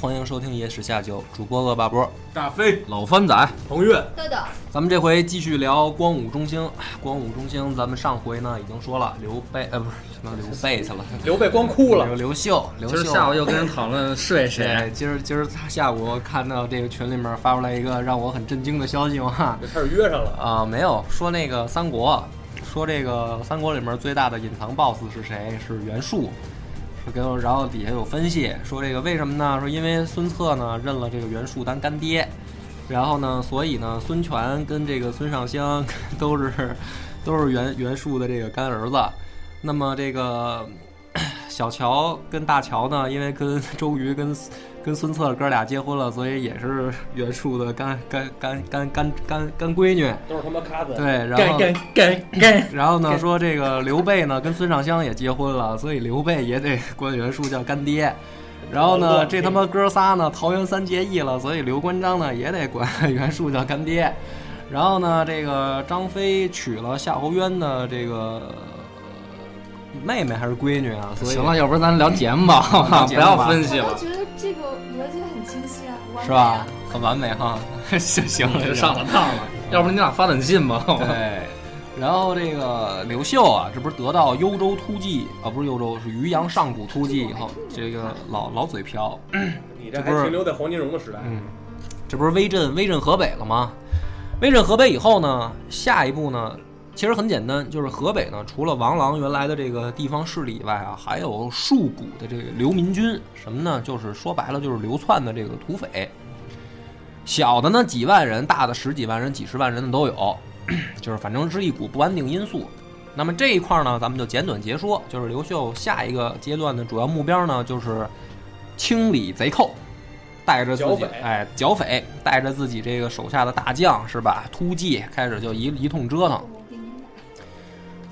欢迎收听《野史下酒》，主播恶霸波。大飞、老番仔，彭越，豆豆，咱们这回继续聊光武中兴。哎光武中兴，咱们上回呢已经说了刘备，呃，不是什么刘备去了，刘备光哭了刘。刘秀，刘今儿秀。下午又跟人讨论是为谁？对，今儿今儿他下午看到这个群里面发出来一个让我很震惊的消息嘛，就开始约上了，啊、没有说那个三国，说这个三国里面最大的隐藏 BOSS 是谁？是袁术。然后底下有分析说这个为什么呢？说因为孙策呢认了这个袁术当干爹，然后呢，所以呢孙权跟这个孙尚香 都是都是袁袁术的这个干儿子。那么这个小乔跟大乔呢，因为跟周瑜跟 跟孙策哥俩结婚了，所以也是袁术的干干干干干干干闺女。都是他妈咖子。对，然后干干干干，然后呢，说这个刘备呢跟孙尚香也结婚了，所以刘备也得管袁术叫干爹。然后呢，这他妈哥仨呢桃园三结义了，所以刘关张呢也得管袁术叫干爹。然后呢，这个张飞娶了夏侯渊的这个妹妹还是闺女啊？所以行了，要不然咱聊节目吧，好吧？不要分析了。我觉得这个逻辑很清晰啊，啊是吧？？很完美哈。行行了，就上了当了，要不然你俩发短信吧？对，然后这个刘秀啊，这不是得到幽州突骑啊，不是幽州，是渔阳上古突骑以后，这个老老嘴瓢，你这还停留在黄金荣的时代。嗯，这不是威震威震河北了吗？威震河北以后呢，下一步呢，其实很简单，就是河北呢，除了王朗原来的这个地方势力以外啊，还有数股的这个流民军，什么呢？就是说白了就是流窜的这个土匪。小的呢几万人，大的十几万人、几十万人的都有，就是反正是一股不安定因素。那么这一块呢，咱们就简短截说，就是刘秀下一个阶段的主要目标呢，就是清理贼寇，带着自己哎剿匪，带着自己这个手下的大将是吧，突骑开始就一一通折腾。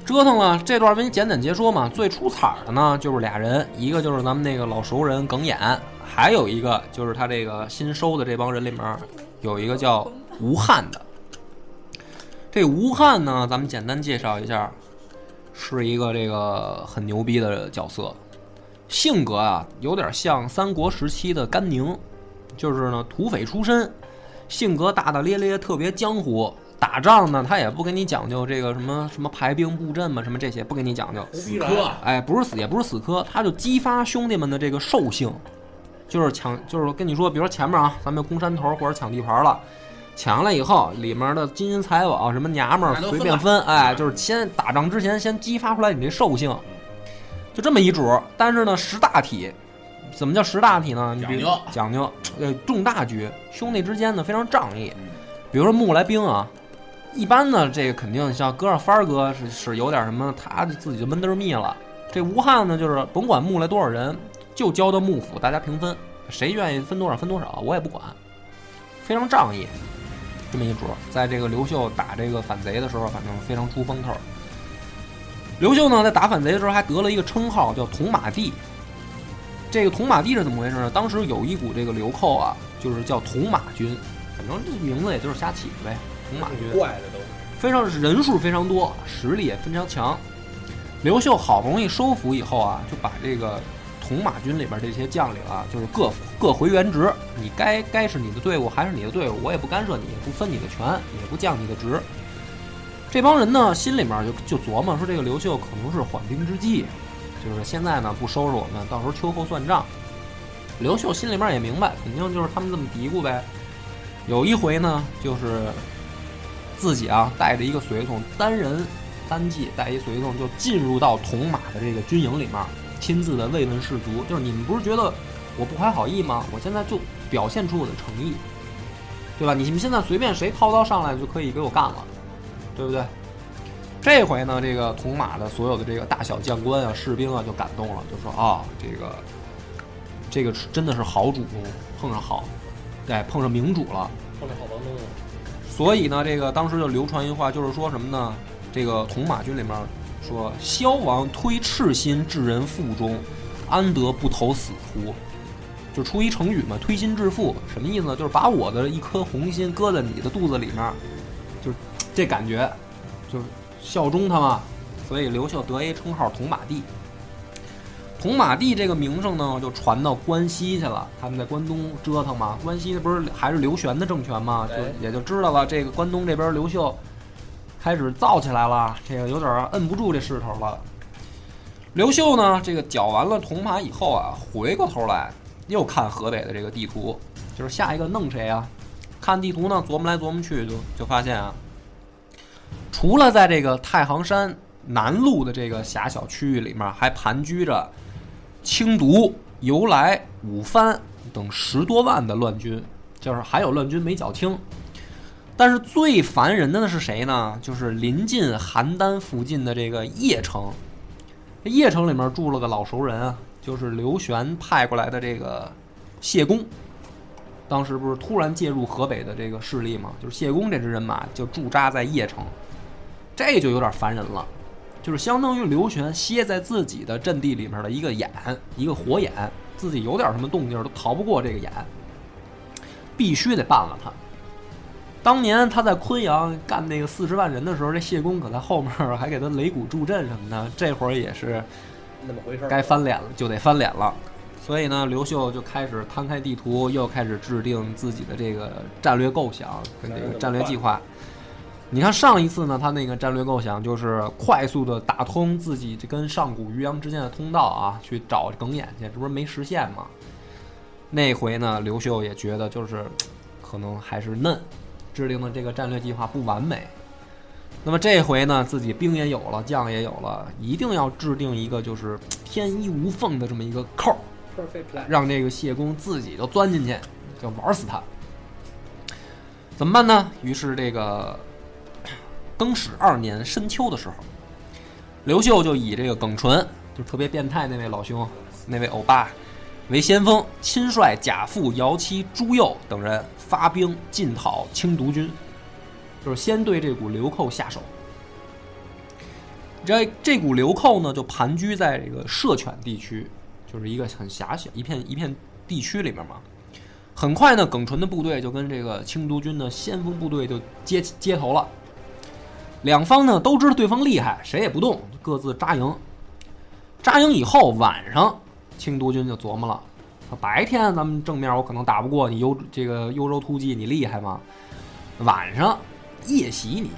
折腾了这段，为你简短截说嘛。最出彩儿的呢，就是俩人，一个就是咱们那个老熟人耿眼，还有一个就是他这个新收的这帮人里面有一个叫吴汉的。这吴汉呢，咱们简单介绍一下，是一个这个很牛逼的角色，性格啊有点像三国时期的甘宁，就是呢土匪出身，性格大大咧咧，特别江湖。打仗呢，他也不跟你讲究这个什么什么排兵布阵嘛，什么这些不跟你讲究。胡逼来，哎，不是死，也不是死磕，他就激发兄弟们的这个兽性，就是抢，就是跟你说，比如说前面啊，咱们攻山头或者抢地盘了，抢下来以后，里面的金银财宝什么娘们儿随便分，哎，就是先打仗之前先激发出来你这兽性，就这么一主儿。但是呢，识大体，怎么叫识大体呢？你比如讲究讲究，呃，重大局，兄弟之间呢非常仗义。比如说木来兵啊，一般呢，这个肯定像搁上帆哥是是有点什么，他自己就闷得儿密了。这吴汉呢，就是甭管募来多少人，就交到幕府，大家平分，谁愿意分多少分多少，我也不管，非常仗义。这么一主，在这个刘秀打这个反贼的时候，反正非常出风头。刘秀呢，在打反贼的时候还得了一个称号，叫铜马地。这个铜马地是怎么回事呢？当时有一股这个流寇啊，就是叫铜马军，反正这名字也就是瞎起的呗，铜马军。非常人数非常多，实力也非常强。刘秀好不容易收服以后啊，就把这个铜马军里边这些将领啊，就是各各回原职，你该该是你的队伍还是你的队伍，我也不干涉你，不分你的权，也不降你的职。这帮人呢，心里面就就琢磨说，这个刘秀可能是缓兵之计，就是现在呢不收拾我们，到时候秋后算账。刘秀心里面也明白，肯定就是他们这么嘀咕呗。有一回呢，就是自己啊带着一个随从，单人单骑带一随从，就进入到铜马的这个军营里面，亲自的慰问士卒。就是你们不是觉得我不怀好意吗？我现在就表现出我的诚意，对吧？你们现在随便谁掏刀上来就可以给我干了，对不对？这回呢，这个铜马的所有的这个大小将官啊、士兵啊就感动了，就说啊，这个这个真的是好主公，碰上好，对，碰上明主了。所以呢，这个当时就流传一句话，就是说什么呢？这个铜马军里面说，萧王推赤心至人腹中，安得不投死乎？就出一成语嘛，推心置腹，什么意思呢？就是把我的一颗红心搁在你的肚子里面，就是这感觉，就是效忠他嘛。所以刘秀得一称号铜马帝。铜马地这个名声呢，就传到关西去了。他们在关东折腾嘛，关西不是还是刘玄的政权嘛，就哎也就知道了。这个关东这边刘秀开始造起来了，这个有点摁不住这势头了。刘秀呢，这个剿完了铜马以后啊，回过头来又看河北的这个地图，就是下一个弄谁啊？看地图呢，琢磨来琢磨去，就就发现啊，除了在这个太行山南路的这个狭小区域里面，还盘踞着清毒、由来、五番等十多万的乱军，就是还有乱军没剿清。但是最烦人的是谁呢？就是临近邯郸附近的这个邺城。邺城里面住了个老熟人啊，就是刘玄派过来的这个谢公。当时不是突然介入河北的这个势力嘛？就是谢公这支人马就驻扎在邺城，这就有点烦人了。就是相当于刘玄歇在自己的阵地里面的一个眼，一个火眼，自己有点什么动静都逃不过这个眼，必须得办了他。当年他在昆阳干那个四十万人的时候，这谢公可在后面还给他擂鼓助阵什么的，这会儿也是那么回事。该翻脸了，就得翻脸了。所以呢，刘秀就开始摊开地图，又开始制定自己的这个战略构想跟这个战略计划。你看上一次呢，他那个战略构想就是快速的打通自己这跟上古渔阳之间的通道啊，去找耿眼去，这不是没实现吗？那回呢，刘秀也觉得就是可能还是嫩，制定的这个战略计划不完美。那么这回呢，自己兵也有了，将也有了，一定要制定一个就是天衣无缝的这么一个扣儿，让这个谢公自己就钻进去，就玩死他。怎么办呢？于是这个更始二年深秋的时候，刘秀就以这个耿纯，就特别变态那位老兄，那位欧巴为先锋，亲率贾父、姚期、朱佑等人发兵进讨清毒军，就是先对这股流寇下手。这这股流寇呢，就盘踞在这个涉犬地区，就是一个很狭小一片一片地区里面嘛。很快呢，耿纯的部队就跟这个清督军的先锋部队就接接头了。两方呢都知道对方厉害，谁也不动，各自扎营。扎营以后，晚上清督军就琢磨了：白天咱们正面我可能打不过你幽这个幽州突骑，你厉害吗？晚上夜袭你。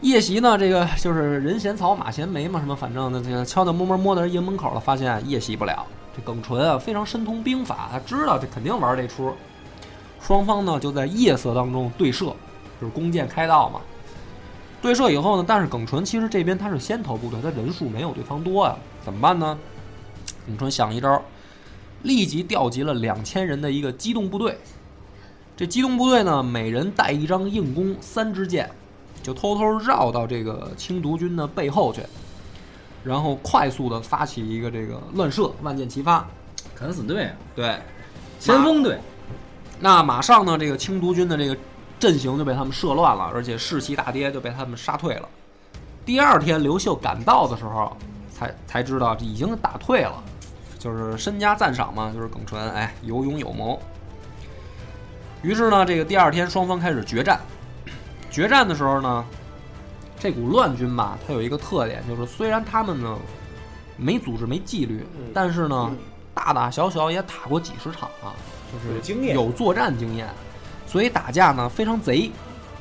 夜袭呢，这个就是人嫌草马嫌梅嘛，什么反正呢，这个悄悄摸摸摸到人营门口了，发现夜袭不了。这耿纯啊，非常深通兵法，他知道这肯定玩这出。双方呢就在夜色当中对射，就是弓箭开道嘛。对射以后呢，但是耿纯其实这边他是先头部队，他人数没有对方多啊，怎么办呢？耿纯想一招，立即调集了两千人的一个机动部队。这机动部队呢，每人带一张硬弓、三支箭，就偷偷绕到这个清毒军的背后去，然后快速的发起一个这个乱射，万箭齐发。敢死队啊，对，先锋队，那马上呢，这个清毒军的这个阵型就被他们射乱了，而且士气大跌，就被他们杀退了。第二天，刘秀赶到的时候，才才知道已经打退了，就是身家赞赏嘛，就是耿纯，哎，有勇有谋。于是呢，这个第二天双方开始决战。决战的时候呢，这股乱军吧，它有一个特点，就是虽然他们呢没组织、没纪律，嗯但是呢，大大小小也打过几十场啊，就是有经验有作战经验，所以打架呢非常贼，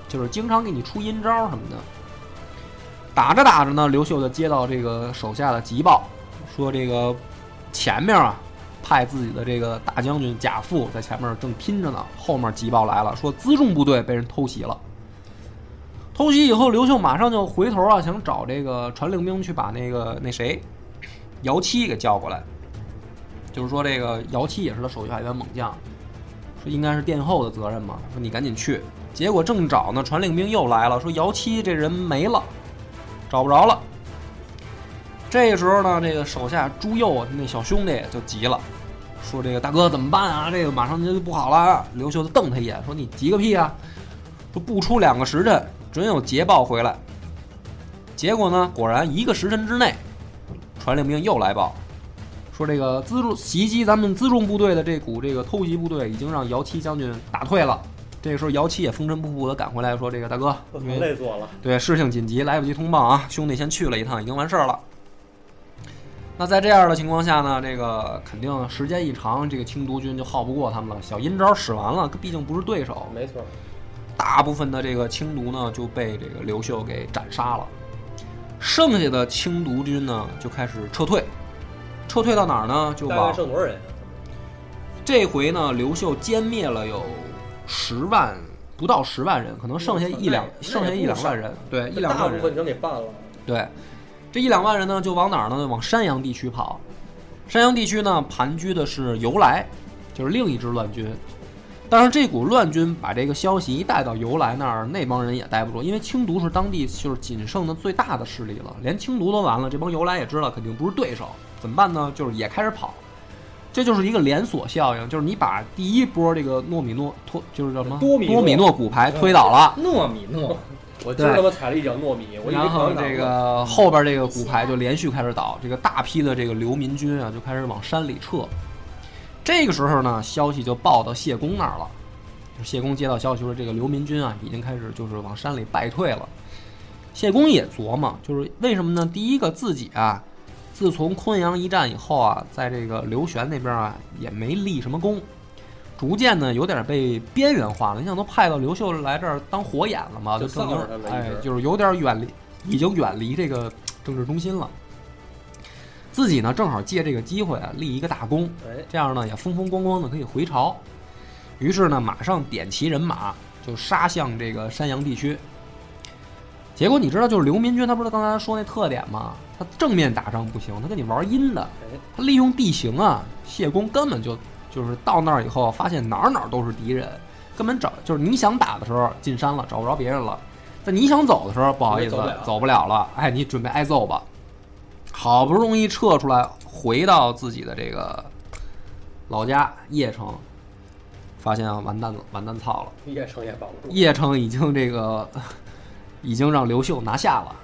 就是经常给你出阴招什么的。打着打着呢，刘秀就接到这个手下的急报，说这个前面啊派自己的这个大将军贾父在前面正拼着呢，后面急报来了，说辎重部队被人偷袭了。偷袭以后，刘秀马上就回头啊，想找这个传令兵去把那个那谁姚七给叫过来。就是说，这个姚七也是他手下一员猛将，说应该是殿后的责任嘛，说你赶紧去。结果正找呢，传令兵又来了，说姚七这人没了，找不着了。这时候呢，这个手下朱佑啊，那小兄弟就急了，说：“这个大哥怎么办啊？这个马上就不好了。”刘秀就瞪他一眼，说：“你急个屁啊！说不出两个时辰，准有捷报回来。”结果呢，果然一个时辰之内，传令兵又来报，说这个辎重袭击咱们辎重部队的这股这个偷袭部队已经让姚七将军打退了。这个时候，姚七也风尘仆仆的赶回来，说：“这个大哥，累做了，对，事情紧急，来不及通报啊！兄弟先去了一趟，已经完事儿了。那在这样的情况下呢，这个肯定时间一长，这个清毒军就耗不过他们了。小阴招使完了，毕竟不是对手，没错。大部分的这个清毒呢就被这个刘秀给斩杀了，剩下的清毒军呢就开始撤退，撤退到哪儿呢？就大概往剩多少人啊？这回呢，刘秀歼灭了有十万，不到十万人，可能剩下一两，剩下一两万人，对，一两万人大部。分全给办了。对，这一两万人呢，就往哪儿呢？往山阳地区跑。山阳地区呢，盘踞的是由来，就是另一支乱军。但是这股乱军把这个消息一带到由来那儿，那帮人也待不住，因为清毒是当地就是仅剩的最大的势力了，连清毒都完了，这帮由来也知道肯定不是对手，怎么办呢？就是也开始跑。这就是一个连锁效应，就是你把第一波这个糯米诺托，就是叫什么多米诺多米诺骨牌推倒了，糯米诺，我今儿他妈踩了一脚糯米，我然后这个后边这个骨牌就连续开始倒，这个大批的这个流民军啊就开始往山里撤。这个时候呢，消息就报到谢公那儿了。就谢公接到消息说，这个流民军啊已经开始就是往山里败退了。谢公也琢磨，就是为什么呢？第一个自己啊，自从昆阳一战以后啊，在这个刘玄那边啊也没立什么功，逐渐呢有点被边缘化了。你想，都派到刘秀来这儿当火眼了嘛，就就证明臊着他了一哎，就是有点远离，已经远离这个政治中心了。自己呢正好借这个机会啊立一个大功，哎，这样呢也风风光光的可以回朝。于是呢，马上点齐人马，就杀向这个山阳地区。结果你知道，就是刘民军，他不是刚才说那特点吗？他正面打仗不行，他跟你玩阴的，哎，他利用地形啊。谢公根本就就是到那儿以后，发现哪儿哪儿都是敌人，根本找就是你想打的时候进山了，找不着别人了；在你想走的时候，不好意思走不了走不了了，哎，你准备挨揍吧。好不容易撤出来，回到自己的这个老家邺城，发现啊，完蛋了，完蛋操了！邺城也保不住。邺城已经这个已经让刘秀拿下了。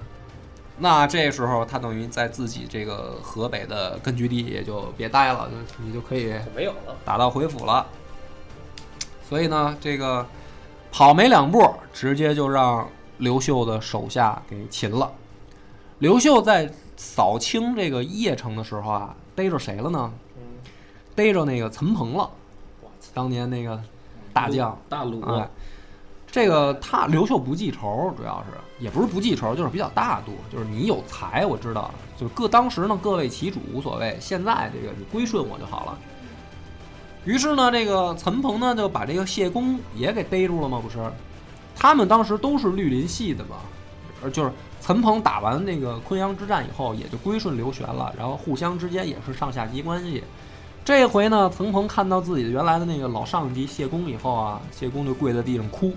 那这时候他等于在自己这个河北的根据地也就别待了，就你就可以没有了，打道回府了。所以呢，这个跑没两步，直接就让刘秀的手下给擒了。刘秀在扫清这个邺城的时候啊，逮着谁了呢？嗯，逮着那个岑彭了，当年那个大将。大鲁，哎，这个他刘秀不记仇，主要是也不是不记仇，就是比较大度，就是你有才，我知道，就是各当时呢各为其主无所谓，现在这个你归顺我就好了。于是呢，这个岑彭呢就把这个谢公也给逮住了嘛，不是？他们当时都是绿林系的嘛，呃，就是岑彭打完那个昆阳之战以后，也就归顺刘玄了，然后互相之间也是上下级关系。这回呢，岑彭看到自己原来的那个老上级谢公以后啊，谢公就跪在地上哭，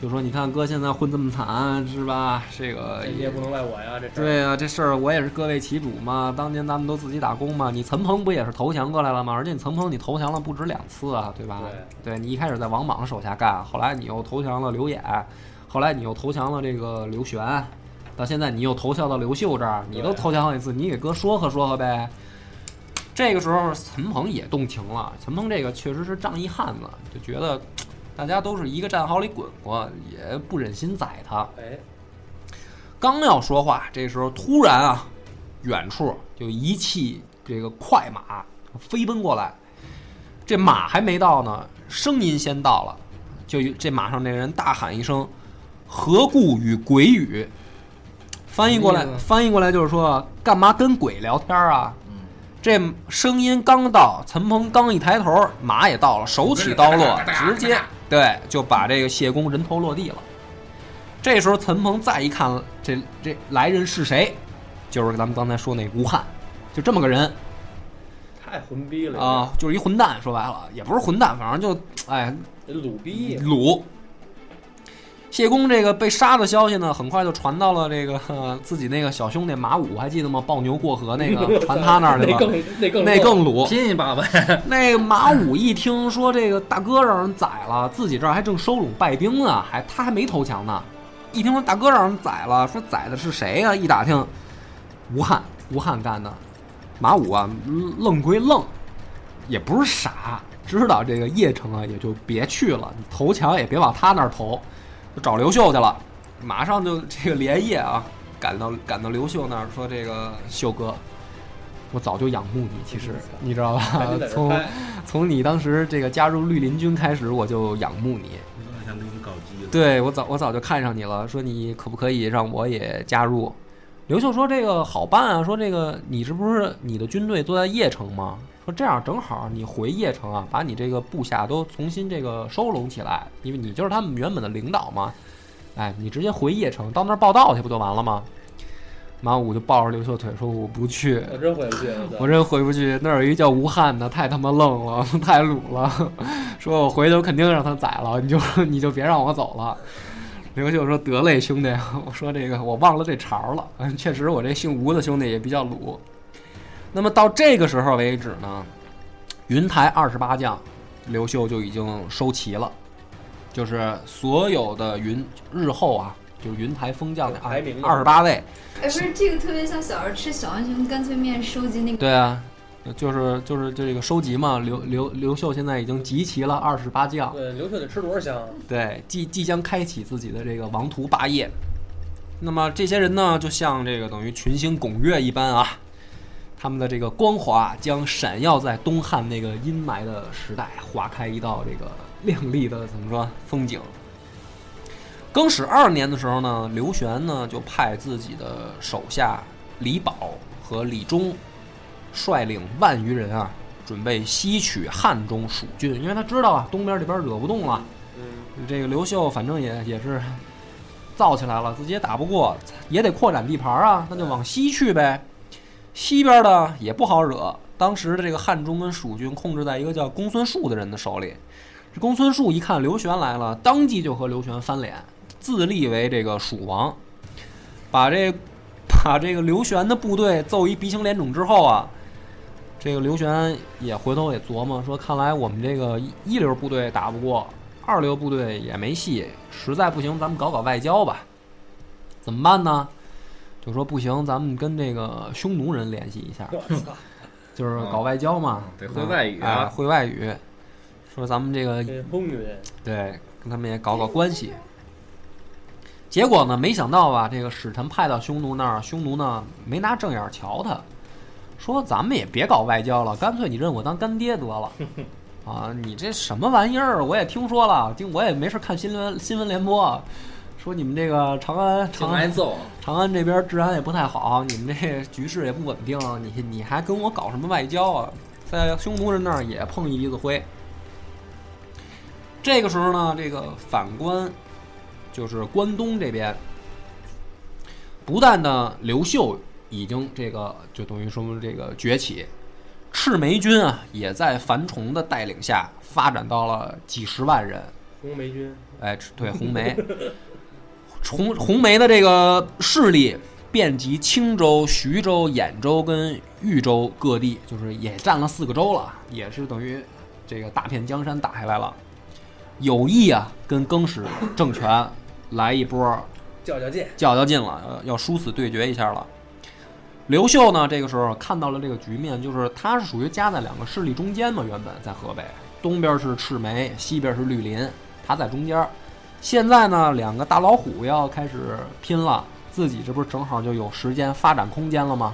就说：“你看哥现在混这么惨，是吧？这个这你也不能赖我呀，这事儿。对啊，这事儿我也是各为其主嘛。当年咱们都自己打工嘛，你岑鹏不也是投降过来了吗？而且你岑鹏你投降了不止两次啊，对吧？对你一开始在王莽手下干，后来你又投降了刘演，后来你又投降了这个刘玄，到现在你又投降到刘秀这儿，你都投降好几次，你给哥说和说和呗。这个时候，岑鹏也动情了。岑鹏这个确实是仗义汉子，就觉得大家都是一个战壕里滚过，也不忍心宰他。哎，刚要说话，这时候突然啊，远处就一骑这个快马飞奔过来，这马还没到呢，声音先到了，就这马上这人大喊一声：“何故与鬼语？”翻译过来翻译过来就是说，干嘛跟鬼聊天啊？嗯，这声音刚到，陈鹏刚一抬头，马也到了，手起刀落，直接对就把这个谢公人头落地了。这时候陈鹏再一看，这这来人是谁？就是咱们刚才说那吴汉，就这么个人太混逼了啊，就是一混蛋。说白了，也不是混蛋，反正就哎鲁逼，鲁。谢公这个被杀的消息呢，很快就传到了这个、呃 自己那个小兄弟马武，还记得吗？抱牛过河那个 传他那儿去了，那更那更那更鲁。拼一把呗。那个马武一听说这个大哥让人宰了，自己这儿还正收拢败兵呢，还他还没投降呢。一听说大哥让人宰了，说宰的是谁呀、一打听，吴汉，吴汉干的。马武啊，愣归愣，也不是傻，知道这个邺城啊，也就别去了，你投降也别往他那儿投，就找刘秀去了。马上就这个连夜啊，赶到赶到刘秀那儿，说这个秀哥，我早就仰慕你，其实你知道吧从从你当时这个加入绿林军开始，我就仰慕你。对我早我早就看上你了，说你可不可以让我也加入？刘秀说这个好办啊，说这个你这不是你的军队都在邺城吗？说这样正好你回邺城啊，把你这个部下都重新这个收拢起来，因为你就是他们原本的领导嘛。哎，你直接回邺城到那儿报道去不就完了吗？马武就抱着刘秀腿说我不去，我真回不去。我真回不去，那儿有一叫吴汉的，太他妈愣了，太鲁了。说我回去我肯定让他宰了，你就你就别让我走了。刘秀说：“得嘞，兄弟，我说这个我忘了这茬儿了。嗯，确实我这姓吴的兄弟也比较鲁。那么到这个时候为止呢，云台二十八将，刘秀就已经收齐了，就是所有的云日后啊，就是云台封将的排名二十八位，哎，不是这个特别像小时候吃小浣熊干脆面收集那个，对啊，就是就是这个收集嘛。刘刘刘秀现在已经集齐了二十八将，对，刘秀得吃多少香？对，即即将开启自己的这个王图霸业。那么这些人呢，就像这个等于群星拱月一般啊，他们的这个光华将闪耀在东汉那个阴霾的时代，划开一道这个亮丽的怎么说风景。更始二年的时候呢，刘玄呢就派自己的手下李宝和李忠率领万余人啊，准备西取汉中蜀郡，因为他知道啊，东边这边惹不动了。嗯，这个刘秀反正也也是造起来了，自己也打不过，也得扩展地盘啊，那就往西去呗。西边的也不好惹，当时的这个汉中跟蜀郡控制在一个叫公孙述的人的手里。这公孙述一看刘玄来了，当即就和刘玄翻脸，自立为这个蜀王，把这把这个刘玄的部队揍一鼻青脸肿之后啊，这个刘玄也回头也琢磨说，看来我们这个一一流部队打不过，二流部队也没戏，实在不行咱们搞搞外交吧。怎么办呢？就说不行，咱们跟这个匈奴人联系一下，我操，就是搞外交嘛，得会外语啊哎会外语。说咱们这个风云，对，跟他们也搞搞关系。结果呢，没想到吧，这个使臣派到匈奴那儿，匈奴呢没拿正眼瞧他，说咱们也别搞外交了，干脆你认我当干爹得了。啊，你这什么玩意儿？我也听说了，听我也没事看新闻新闻联播，说你们这个长安长安挨揍，长安这边治安也不太好，你们这局势也不稳定，你你还跟我搞什么外交啊？在匈奴人那儿也碰一鼻子灰。这个时候呢，这个反观就是关东这边，不但呢刘秀已经这个就等于说这个崛起，赤眉军啊也在樊崇的带领下发展到了几十万人。红梅军，哎，对，红梅，红红梅的这个势力遍及青州、徐州、兖州跟豫州各地，就是也占了四个州了，也是等于这个大片江山打下来了，有意啊跟更始政权来一波较较劲，较较劲了，呃要殊死对决一下了。刘秀呢，这个时候看到了这个局面，就是他是属于夹在两个势力中间嘛，原本在河北，东边是赤眉，西边是绿林，他在中间。现在呢，两个大老虎要开始拼了，自己这不是正好就有时间发展空间了吗？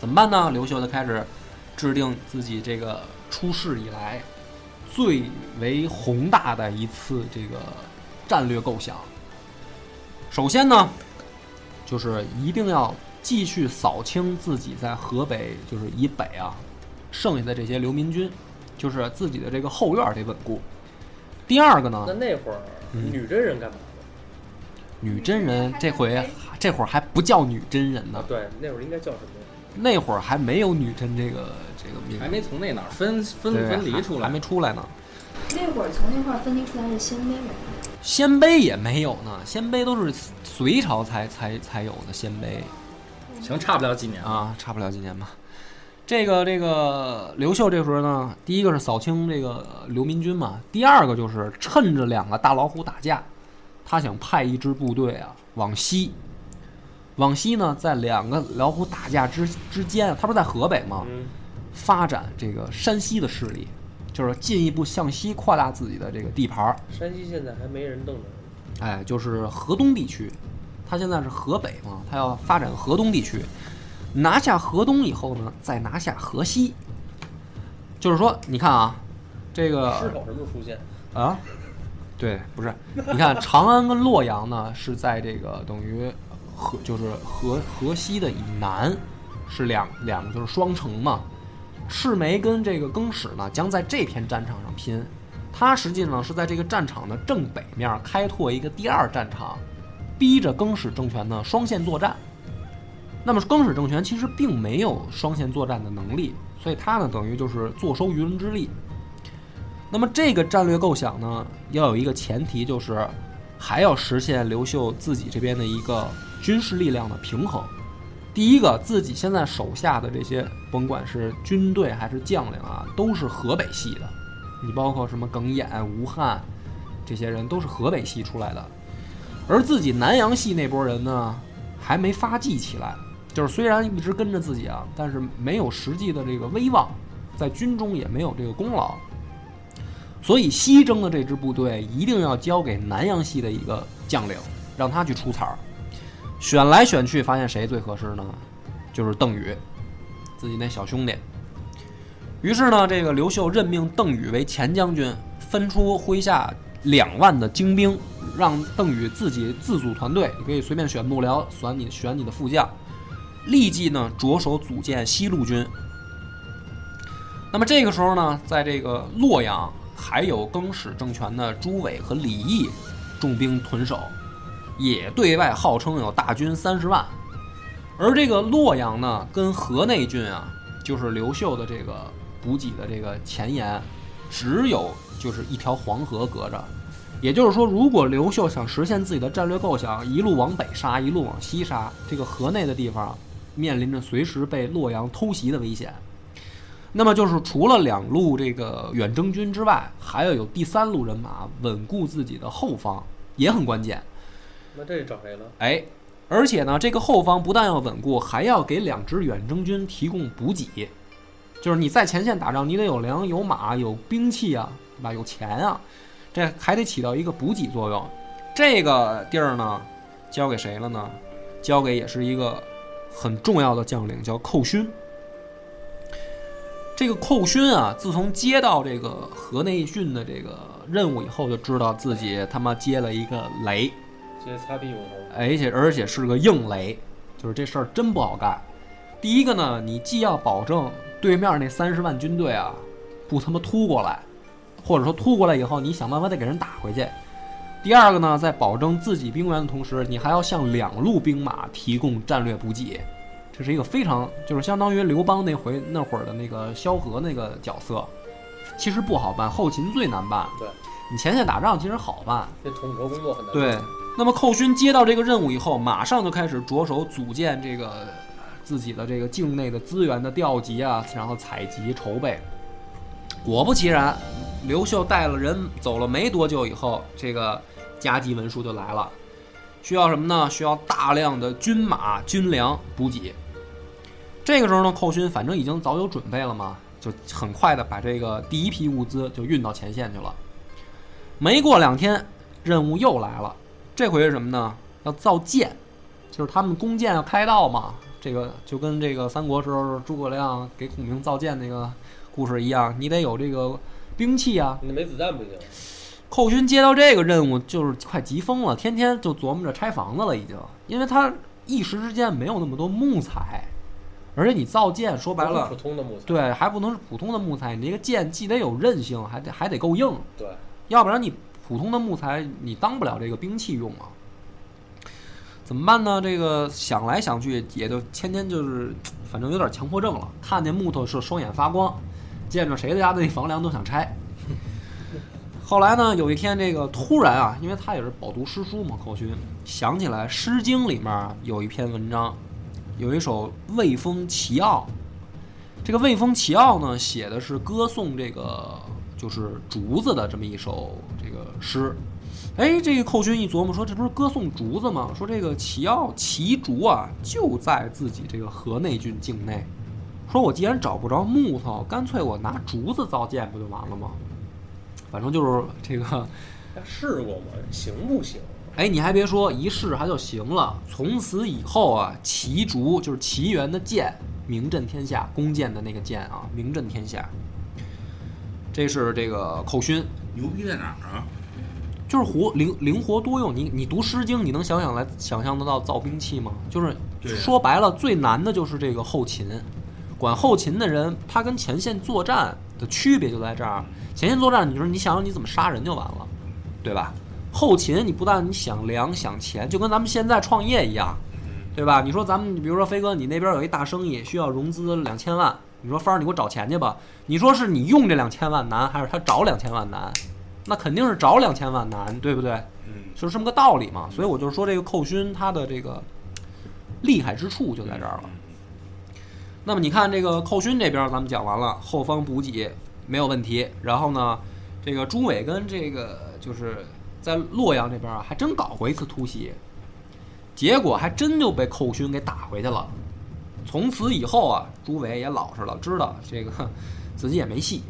怎么办呢？刘秀就开始制定自己这个出世以来最为宏大的一次这个战略构想。首先呢，就是一定要继续扫清自己在河北就是以北啊剩下的这些流民军，就是自己的这个后院儿得稳固。第二个呢那，那会儿嗯女真人干嘛的？女真人这回这会儿还不叫女真人呢，对，那会儿应该叫什么？那会儿还没有女真这个这个民族，还没从那哪儿分分分离出来，还没出来呢。那会儿从那块儿分离出来是鲜卑人，鲜卑也没有呢，鲜卑都是隋朝才才才有的鲜卑行，差不了几年。啊，差不了几年吧。这个这个刘秀这时候呢，第一个是扫清这个刘民军嘛，第二个就是趁着两个大老虎打架，他想派一支部队啊往西，往西呢，在两个老虎打架之之间，他不是在河北吗？嗯，发展这个山西的势力，就是进一步向西扩大自己的这个地盘儿。山西现在还没人动呢，哎，就是河东地区，他现在是河北嘛，他要发展河东地区，拿下河东以后呢，再拿下河西。就是说，你看啊，这狮个吼什么时候出现？啊，对，不是，你看 长安跟洛阳呢是在这个等于河，就是河河西的以南，是两两个就是双城嘛。赤眉跟这个更始呢，将在这片战场上拼。他实际上是在这个战场的正北面开拓一个第二战场，逼着更始政权呢双线作战。那么更始政权其实并没有双线作战的能力，所以他呢等于就是坐收渔人之利。那么这个战略构想呢，要有一个前提，就是还要实现刘秀自己这边的一个军事力量的平衡。第一个，自己现在手下的这些，甭管是军队还是将领啊，都是河北系的。你包括什么耿弇、吴汉，这些人都是河北系出来的。而自己南阳系那波人呢，还没发迹起来，就是虽然一直跟着自己啊，但是没有实际的这个威望，在军中也没有这个功劳。所以西征的这支部队一定要交给南阳系的一个将领，让他去出彩儿。选来选去，发现谁最合适呢？就是邓禹，自己那小兄弟。于是呢，这个刘秀任命邓禹为前将军，分出麾下两万的精兵，让邓禹自己自组团队，你可以随便选幕僚，选你选你的副将，立即呢着手组建西路军。那么这个时候呢，在这个洛阳还有更始政权的朱伟和李毅重兵屯守，也对外号称有大军三十万。而这个洛阳呢，跟河内郡啊，就是刘秀的这个补给的这个前沿，只有就是一条黄河隔着。也就是说，如果刘秀想实现自己的战略构想，一路往北杀，一路往西杀，这个河内的地方面临着随时被洛阳偷袭的危险。那么就是除了两路这个远征军之外，还要有第三路人马稳固自己的后方，也很关键。那这找谁呢？哎，而且呢，这个后方不但要稳固，还要给两支远征军提供补给。就是你在前线打仗，你得有粮、有马、有兵器啊，对吧？有钱啊，这还得起到一个补给作用。这个地儿呢，交给谁了呢？交给也是一个很重要的将领，叫寇勋。这个寇勋啊，自从接到这个河内郡的这个任务以后，就知道自己他妈接了一个雷，接擦屁股头。而且而且是个硬雷，就是这事儿真不好干。第一个呢，你既要保证对面那三十万军队啊不他妈突过来，或者说突过来以后，你想办法得给人打回去。第二个呢，在保证自己兵源的同时，你还要向两路兵马提供战略补给，这是一个非常就是相当于刘邦那回那会儿的那个萧何那个角色，其实不好办，后勤最难办。对，你前线打仗其实好办，这统筹工作很难。对，那么寇勋接到这个任务以后，马上就开始着手组建这个自己的这个境内的资源的调集啊，然后采集筹备。果不其然，刘秀带了人走了没多久以后，这个加急文书就来了，需要什么呢？需要大量的军马、军粮补给。这个时候呢，寇勋反正已经早有准备了嘛，就很快的把这个第一批物资就运到前线去了。没过两天，任务又来了。这回是什么呢？要造舰，就是他们弓箭要开道嘛。这个就跟这个三国时候诸葛亮给孔明造舰那个故事一样，你得有这个兵器啊。你没子弹不行。寇军接到这个任务就是快急疯了，天天就琢磨着拆房子了，已经，因为他一时之间没有那么多木材，而且你造剑说白了普，通的木材。对，还不能是普通的木材，你这个剑既得有韧性，还得还得够硬。对，要不然你普通的木材你当不了这个兵器用啊。怎么办呢？这个想来想去，也就天天就是，反正有点强迫症了。看见木头是双眼发光，见着谁家的那房梁都想拆。后来呢，有一天这个突然啊，因为他也是饱读诗书嘛，寇勋想起来《诗经》里面有一篇文章，有一首《卫风齐奥》。这个《卫风齐奥》呢，写的是歌颂这个就是竹子的这么一首这个诗。哎，这个寇勋一琢磨说，这不是歌颂竹子吗？说这个齐奥齐竹啊，就在自己这个河内郡境内。说我既然找不着木头，干脆我拿竹子造剑不就完了吗？反正就是这个，他试过吗？行不行？哎，你还别说，一试还就行了。从此以后啊，齐竹就是齐元的剑，名震天下，弓箭的那个箭啊，名震天下。这是这个寇勋，牛逼在哪儿啊？就是活灵灵活多用。你你读《诗经》，你能想想来想象得到造兵器吗？就是说白了，最难的就是这个后勤。管后勤的人，他跟前线作战的区别就在这儿。前线作战，你说你想想你怎么杀人就完了，对吧？后勤你不但你想粮想钱，就跟咱们现在创业一样，对吧？你说咱们，比如说飞哥，你那边有一大生意需要融资两千万，你说芳儿，你给我找钱去吧。你说是你用这两千万难，还是他找两千万难？那肯定是找两千万难，对不对？嗯，就是这么个道理嘛。所以我就是说，这个寇勋他的这个厉害之处就在这儿了。那么你看这个寇勋这边，咱们讲完了，后方补给没有问题。然后呢，这个朱伟跟这个就是在洛阳这边啊，还真搞过一次突袭，结果还真就被寇勋给打回去了。从此以后啊，朱伟也老实了，知道这个自己也没戏。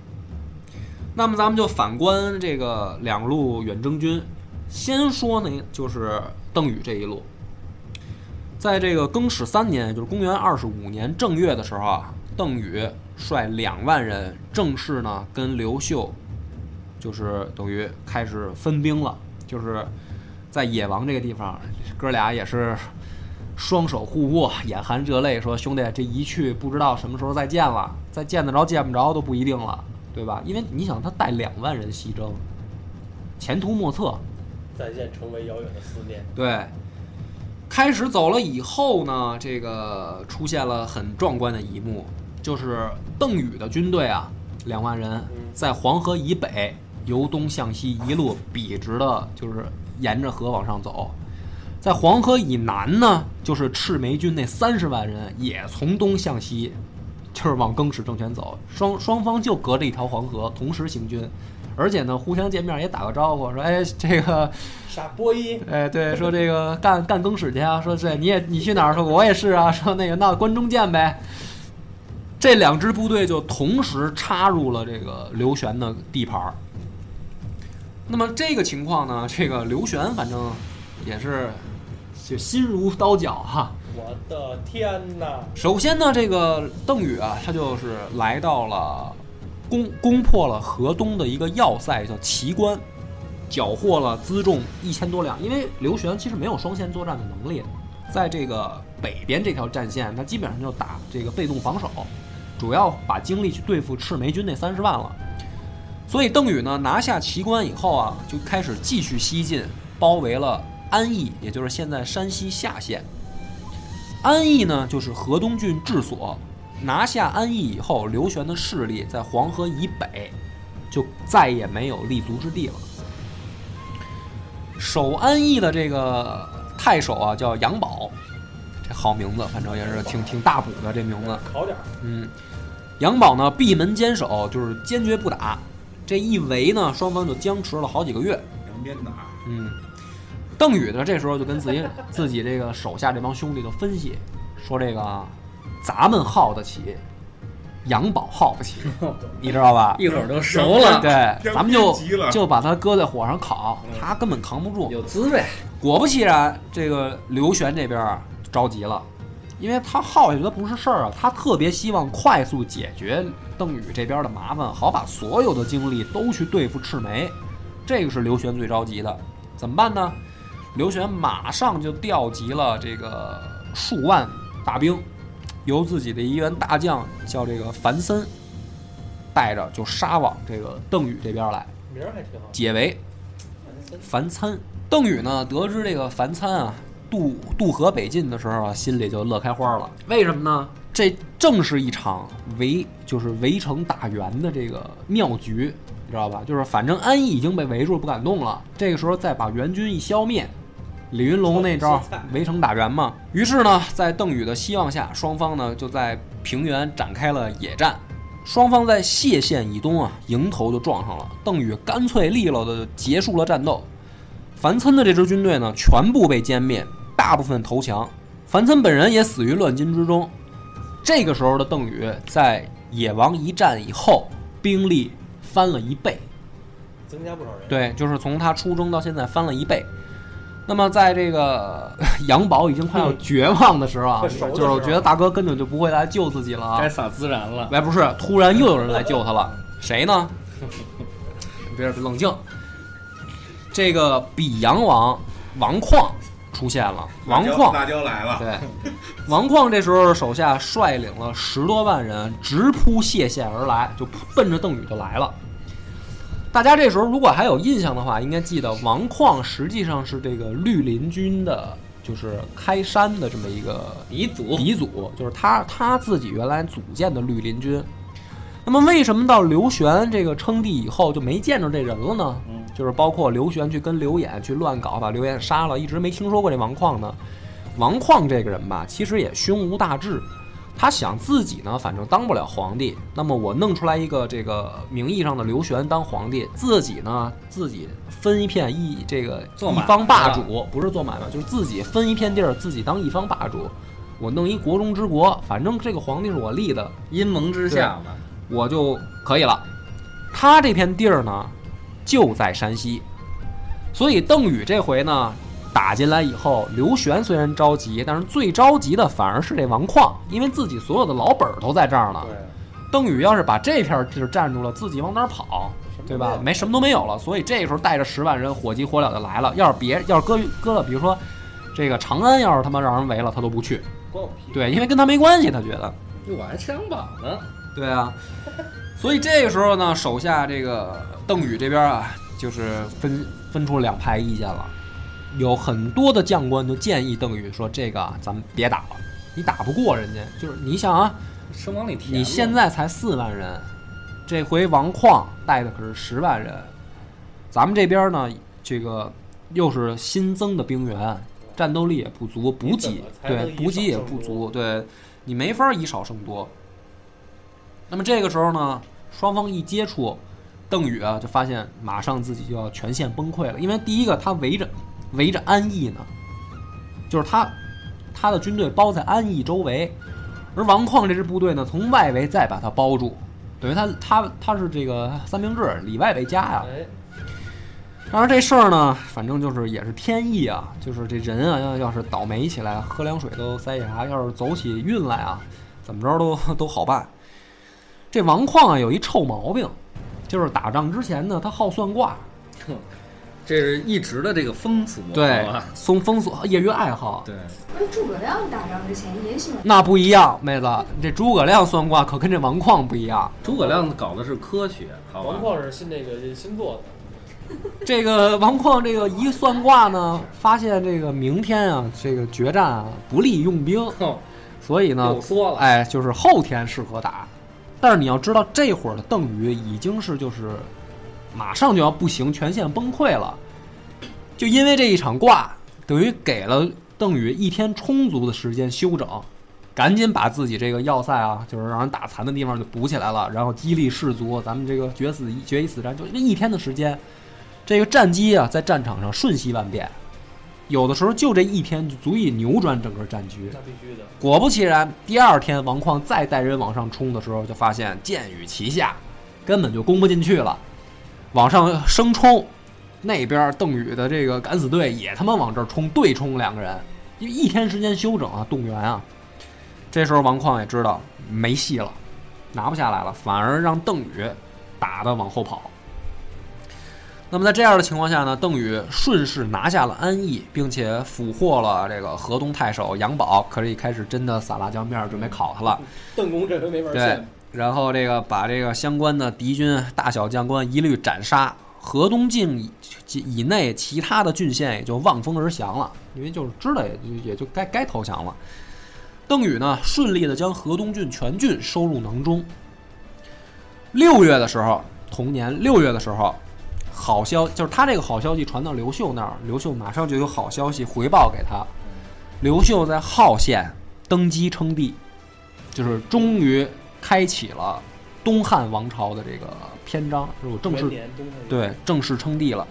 那么咱们就反观这个两路远征军，先说呢就是邓禹这一路，在这个更始三年，就是公元二十五年正月的时候啊，邓禹率两万人正式呢跟刘秀，就是等于开始分兵了，就是在野王这个地方，哥俩也是双手互握，眼含热泪，说兄弟这一去不知道什么时候再见了，再见得着见不着都不一定了，对吧？因为你想他带两万人西征，前途莫测，再见，成为遥远的思念。对，开始走了以后呢，这个出现了很壮观的一幕，就是邓禹的军队啊，两万人在黄河以北由东向西一路笔直的，就是沿着河往上走。在黄河以南呢，就是赤眉军那三十万人也从东向西，就是往更始政权走。双双方就隔着一条黄河，同时行军，而且呢，互相见面也打个招呼，说：“哎，这个傻波一，哎，对，说这个干干更使去啊，说这你也你去哪儿？说我也是啊，说那个那关中见呗。这两支部队就同时插入了这个刘玄的地盘儿。那么这个情况呢，这个刘玄反正也是就心如刀绞哈、我的天哪！首先呢，这个邓禹啊，他就是来到了攻攻破了河东的一个要塞，叫奇关，缴获了辎重一千多辆。因为刘玄其实没有双线作战的能力，在这个北边这条战线，他基本上就打这个被动防守，主要把精力去对付赤眉军那三十万了。所以邓禹呢拿下奇关以后啊，就开始继续西进，包围了安邑，也就是现在山西夏县。安邑呢，就是河东郡治所。拿下安邑以后，刘玄的势力在黄河以北就再也没有立足之地了。守安邑的这个太守啊，叫杨宝，这好名字，反正也是挺挺大补的这名字。考点儿，嗯，杨宝呢闭门坚守，就是坚决不打。这一围呢，双方就僵持了好几个月。两边打，嗯，邓禹呢，这时候就跟自己自己这个手下这帮兄弟就分析，说这个啊咱们耗得起，杨宝耗不起，你知道吧？一会儿就熟了，对，咱们就就把它搁在火上烤，他根本扛不住。有滋味。果不其然，这个刘玄这边啊着急了，因为他耗下去他不是事儿啊，他特别希望快速解决邓禹这边的麻烦，好把所有的精力都去对付赤眉，这个是刘玄最着急的。怎么办呢？刘玄马上就调集了这个数万大兵，由自己的一员大将叫这个樊森带着就杀往这个邓禹这边来名儿还挺好。解围。樊参，邓禹呢得知这个樊参啊渡渡河北进的时候啊，心里就乐开花了。为什么呢？这正是一场围就是围城打援的这个妙局，你知道吧？就是反正安邑已经被围住了，不敢动了。这个时候再把援军一消灭，李云龙那招 围城打援嘛。于是呢，在邓禹的希望下，双方呢就在平原展开了野战。双方在谢县以东啊，迎头就撞上了。邓禹干脆利落的结束了战斗。樊岑的这支军队呢，全部被歼灭，大部分投降。樊岑本人也死于乱军之中。这个时候的邓禹在野王一战以后，兵力翻了一倍。增加不少人。对，就是从他出征到现在翻了一倍。那么在这个 杨宝已经快要绝望的时候啊，就是我觉得大哥根本就不会来救自己了啊该。撒孜然了。哎，不是，突然又有人来救他了，谁呢？别冷静。这个比阳王王旷出现了，王旷辣椒来了，对，王旷这时候手下率领了十多万人，直扑谢县而来，就奔着邓禹就来了。大家这时候如果还有印象的话，应该记得王旷实际上是这个绿林军的，就是开山的这么一个鼻祖鼻祖，就是他他自己原来组建的绿林军。那么为什么到刘玄这个称帝以后就没见着这人了呢？嗯就是包括刘玄去跟刘演去乱搞，把刘演杀了，一直没听说过这王旷呢。王旷这个人吧，其实也胸无大志，他想自己呢，反正当不了皇帝，那么我弄出来一个这个名义上的刘玄当皇帝，自己呢自己分一片一这个做一方霸主，不是做买卖，就是自己分一片地儿，自己当一方霸主。我弄一国中之国，反正这个皇帝是我立的，阴谋之下嘛，我就可以了。他这片地儿呢，就在山西，所以邓禹这回呢打进来以后，刘玄虽然着急，但是最着急的反而是这王旷，因为自己所有的老本儿都在这儿呢。邓禹要是把这片地儿占住了，自己往哪儿跑？对吧？没什么都没有了，所以这个时候带着十万人火急火燎的来了。要是别要是搁搁了，比如说这个长安，要是他妈让人围了，他都不去。关我屁。对，因为跟他没关系，他觉得。哟我还吃羊膀呢。对啊，所以这个时候呢，手下这个邓禹这边啊，就是分分出两派意见了。有很多的将官就建议邓禹说：“这个啊，咱们别打了，你打不过人家。就是你想啊，生往里填。你现在才四万人，这回王旷带的可是十万人，咱们这边呢，这个又是新增的兵员，战斗力也不足，补给对补给也不足，对你没法以少胜多。那么这个时候呢，双方一接触，邓禹啊就发现马上自己就要全线崩溃了，因为第一个他围着围着安邑呢，就是他他的军队包在安邑周围，而王旷这支部队呢，从外围再把它包住，等于他他他是这个三明治里外为家呀。哎，当然这事儿呢，反正就是也是天意啊，就是这人啊，要要是倒霉起来，喝凉水都塞牙；要是走起运来啊，怎么着都 都好办。这王旷啊有一臭毛病，就是打仗之前呢，他好算卦，这是一直的这个风俗，对松风俗业余爱好。对，跟诸葛亮打仗之前也喜欢那不一样，妹子，这诸葛亮算卦可跟这王旷不一样。诸葛亮搞的是科学，好吧王？旷是信那个星座的，这个王旷这个一算卦呢，发现这个明天啊，这个决战啊不利用兵，哼所以呢又，缩了。哎，就是后天适合打。但是你要知道，这会儿的邓禹已经是就是马上就要不行，全线崩溃了。就因为这一场卦，等于给了邓禹一天充足的时间休整，赶紧把自己这个要塞啊，就是让人打残的地方就补起来了，然后激励士卒，咱们这个决死决一死战，就这一天的时间，这个战机啊在战场上瞬息万变，有的时候就这一天就足以扭转整个战局。那必须的。果不其然，第二天王旷再带人往上冲的时候，就发现箭雨齐下，根本就攻不进去了。往上生冲，那边邓禹的这个敢死队也他妈往这儿冲，对冲两个人，就一天时间休整啊，动员啊。这时候王旷也知道没戏了，拿不下来了，反而让邓禹打的往后跑。那么在这样的情况下呢，邓禹顺势拿下了安邑，并且俘获了这个河东太守杨宝，可以开始真的撒辣椒面儿准备烤他了。邓公这回没法对现，，然后这个把这个相关的敌军大小将官一律斩杀，河东境以以内其他的郡县也就望风而降了，因为就是知道也就也就该该投降了。邓禹呢，顺利的将河东郡全郡收入囊中。六月的时候，同年六月的时候，好消就是他这个好消息传到刘秀那儿，刘秀马上就有好消息回报给他。刘秀在浩县登基称帝，就是终于开启了东汉王朝的这个篇章，是正式对，正式称帝了。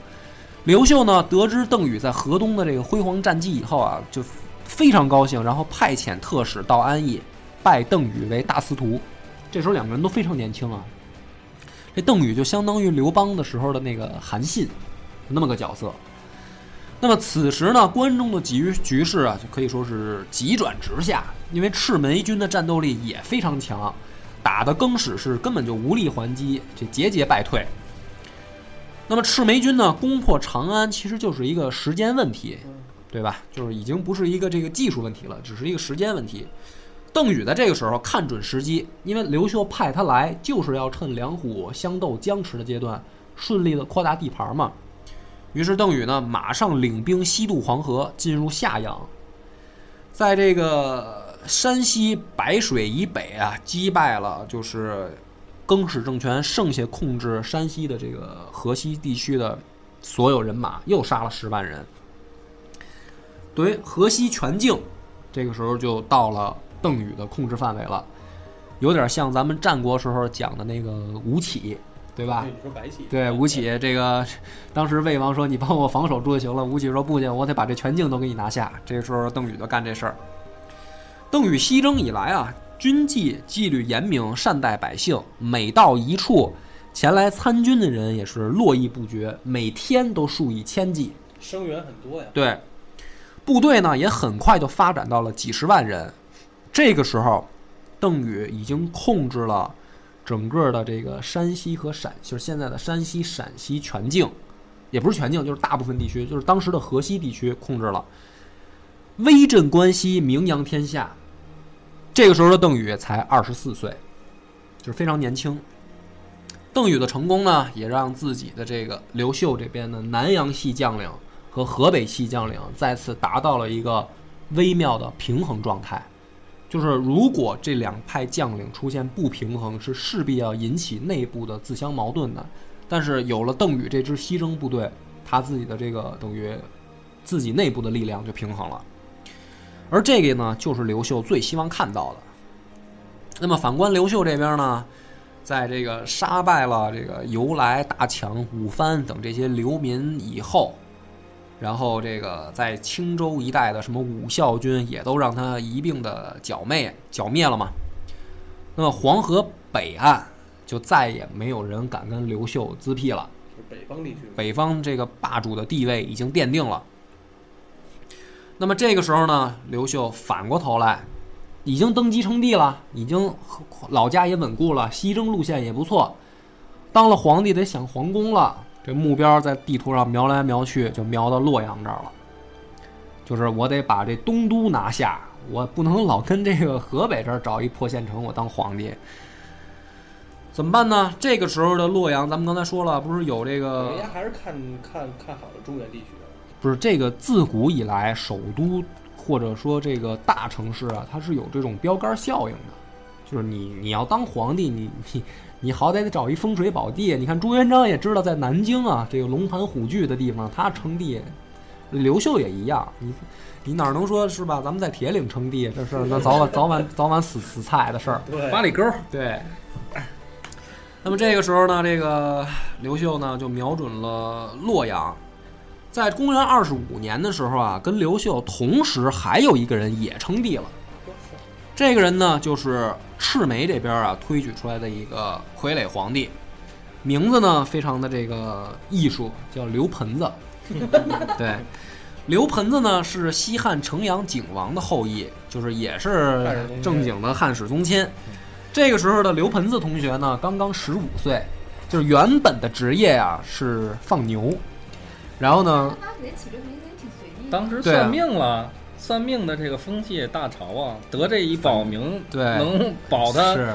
刘秀呢，得知邓禹在河东的这个辉煌战绩以后啊，就非常高兴，然后派遣特使到安邑，拜邓禹为大司徒。这时候两个人都非常年轻啊。这邓禹就相当于刘邦的时候的那个韩信，那么个角色。那么此时呢，关中的局局势啊，就可以说是急转直下，因为赤眉军的战斗力也非常强，打的更始是根本就无力还击，这节节败退。那么赤眉军呢，攻破长安其实就是一个时间问题，对吧？就是已经不是一个这个技术问题了，只是一个时间问题。邓禹在这个时候看准时机，因为刘秀派他来就是要趁两虎相斗僵持的阶段，顺利的扩大地盘嘛。于是邓禹呢，马上领兵西渡黄河，进入夏阳，在这个山西白水以北啊，击败了就是更始政权剩下控制山西的这个河西地区的所有人马，又杀了十万人。对，河西全境，这个时候就到了邓禹的控制范围了，有点像咱们战国时候讲的那个吴起，对吧？你说白起对，吴起这个，当时魏王说你帮我防守住就行了，吴起说不行，我得把这全境都给你拿下。这个时候邓禹就干这事儿。邓禹西征以来啊，军纪纪律严明，善待百姓，每到一处，前来参军的人也是络绎不绝，每天都数以千计。生源很多呀，对，部队呢也很快就发展到了几十万人。这个时候，邓禹已经控制了整个的这个山西和陕，就是现在的山西、陕西全境，也不是全境，就是大部分地区，就是当时的河西地区控制了，威震关西，名扬天下。这个时候的邓禹才二十四岁，就是非常年轻。邓禹的成功呢，也让自己的这个刘秀这边的南阳系将领和河北系将领再次达到了一个微妙的平衡状态。就是如果这两派将领出现不平衡，是势必要引起内部的自相矛盾的。但是有了邓禹这支西征部队，他自己的这个等于自己内部的力量就平衡了。而这个呢，就是刘秀最希望看到的。那么反观刘秀这边呢，在这个杀败了这个由来、大强、武藩等这些流民以后，然后这个在青州一带的什么武孝军也都让他一并的剿灭剿灭了嘛。那么黄河北岸就再也没有人敢跟刘秀滋辟了。北方地区，北方这个霸主的地位已经奠定了。那么这个时候呢，刘秀反过头来，已经登基称帝了，已经老家也稳固了，西征路线也不错。当了皇帝得想皇宫了，这目标在地图上瞄来瞄去，就瞄到洛阳这儿了。就是我得把这东都拿下，我不能老跟这个河北这儿找一破县城，我当皇帝。怎么办呢？这个时候的洛阳，咱们刚才说了，不是有这个人家还是看看看好了中原地区，不是这个自古以来，首都或者说这个大城市啊，它是有这种标杆效应的。就是你你要当皇帝，你你你好歹得找一风水宝地。你看朱元璋也知道，在南京啊，这个龙盘虎踞的地方，他称帝。刘秀也一样，你你哪能说是吧？咱们在铁岭称帝这事儿，那早晚早晚早晚死死菜的事儿。对八里沟，对。那么这个时候呢，这个刘秀呢就瞄准了洛阳。在公元二十五年的时候啊，跟刘秀同时还有一个人也称帝了。这个人呢，就是赤眉这边啊推举出来的一个傀儡皇帝，名字呢非常的这个艺术，叫刘盆子。对，刘盆子呢是西汉城阳景王的后裔，就是也是正经的汉室宗亲。这个时候的刘盆子同学呢，刚刚十五岁，就是原本的职业啊是放牛，然后呢，他给起这名字也挺随意。当时算命了，算命的这个风气大潮啊，得这一保名，对能保他是